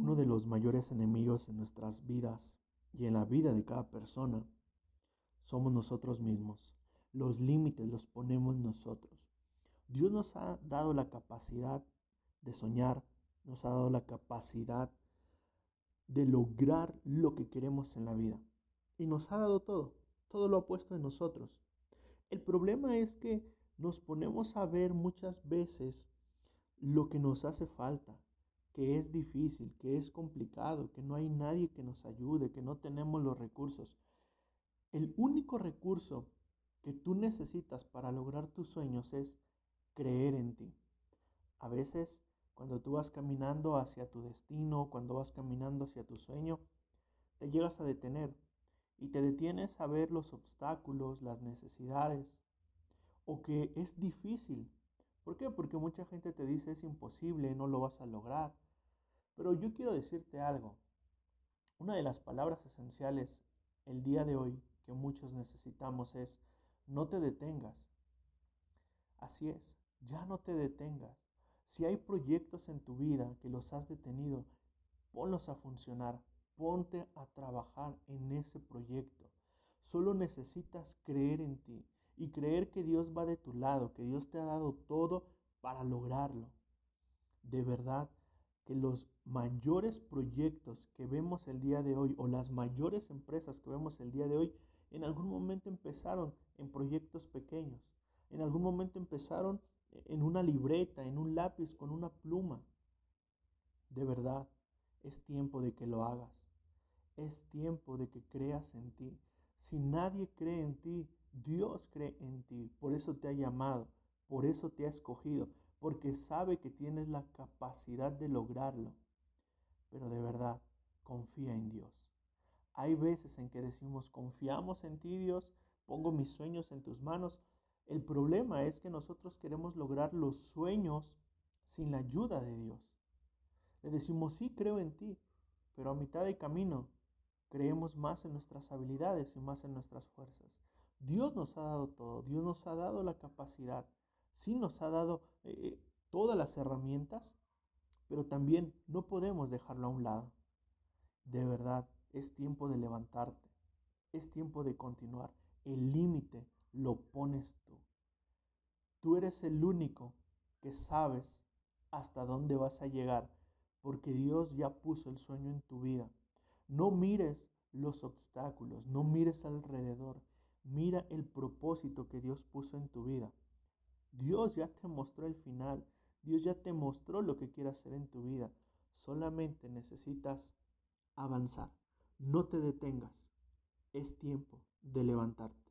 Uno de los mayores enemigos en nuestras vidas y en la vida de cada persona somos nosotros mismos. Los límites los ponemos nosotros. Dios nos ha dado la capacidad de soñar, nos ha dado la capacidad de lograr lo que queremos en la vida. Y nos ha dado todo, todo lo ha puesto en nosotros. El problema es que nos ponemos a ver muchas veces lo que nos hace falta, que es difícil, que es complicado, que no hay nadie que nos ayude, que no tenemos los recursos. El único recurso que tú necesitas para lograr tus sueños es creer en ti. A veces, cuando tú vas caminando hacia tu destino, cuando vas caminando hacia tu sueño, te llegas a detener y te detienes a ver los obstáculos, las necesidades, o que es difícil. ¿Por qué? Porque mucha gente te dice es imposible, no lo vas a lograr. Pero yo quiero decirte algo. Una de las palabras esenciales el día de hoy que muchos necesitamos es no te detengas. Así es, ya no te detengas. Si hay proyectos en tu vida que los has detenido, ponlos a funcionar, ponte a trabajar en ese proyecto. Solo necesitas creer en ti y creer que Dios va de tu lado, que Dios te ha dado todo para lograrlo. De verdad, que los mayores proyectos que vemos el día de hoy o las mayores empresas que vemos el día de hoy en algún momento empezaron en proyectos pequeños. En algún momento empezaron en una libreta, en un lápiz, con una pluma. De verdad, es tiempo de que lo hagas. Es tiempo de que creas en ti. Si nadie cree en ti, Dios cree en ti. Por eso te ha llamado, por eso te ha escogido, porque sabe que tienes la capacidad de lograrlo. Pero de verdad, confía en Dios. Hay veces en que decimos, confiamos en ti Dios, pongo mis sueños en tus manos. El problema es que nosotros queremos lograr los sueños sin la ayuda de Dios. Le decimos, sí, creo en ti, pero a mitad de camino creemos más en nuestras habilidades y más en nuestras fuerzas. Dios nos ha dado todo, Dios nos ha dado la capacidad, sí nos ha dado eh, todas las herramientas, pero también no podemos dejarlo a un lado. De verdad, es tiempo de levantarte, es tiempo de continuar. El límite lo pones tú. Tú eres el único que sabes hasta dónde vas a llegar, porque Dios ya puso el sueño en tu vida. No mires los obstáculos, no mires alrededor, mira el propósito que Dios puso en tu vida. Dios ya te mostró el final. Dios ya te mostró lo que quiere hacer en tu vida. Solamente necesitas avanzar. No te detengas. Es tiempo de levantarte.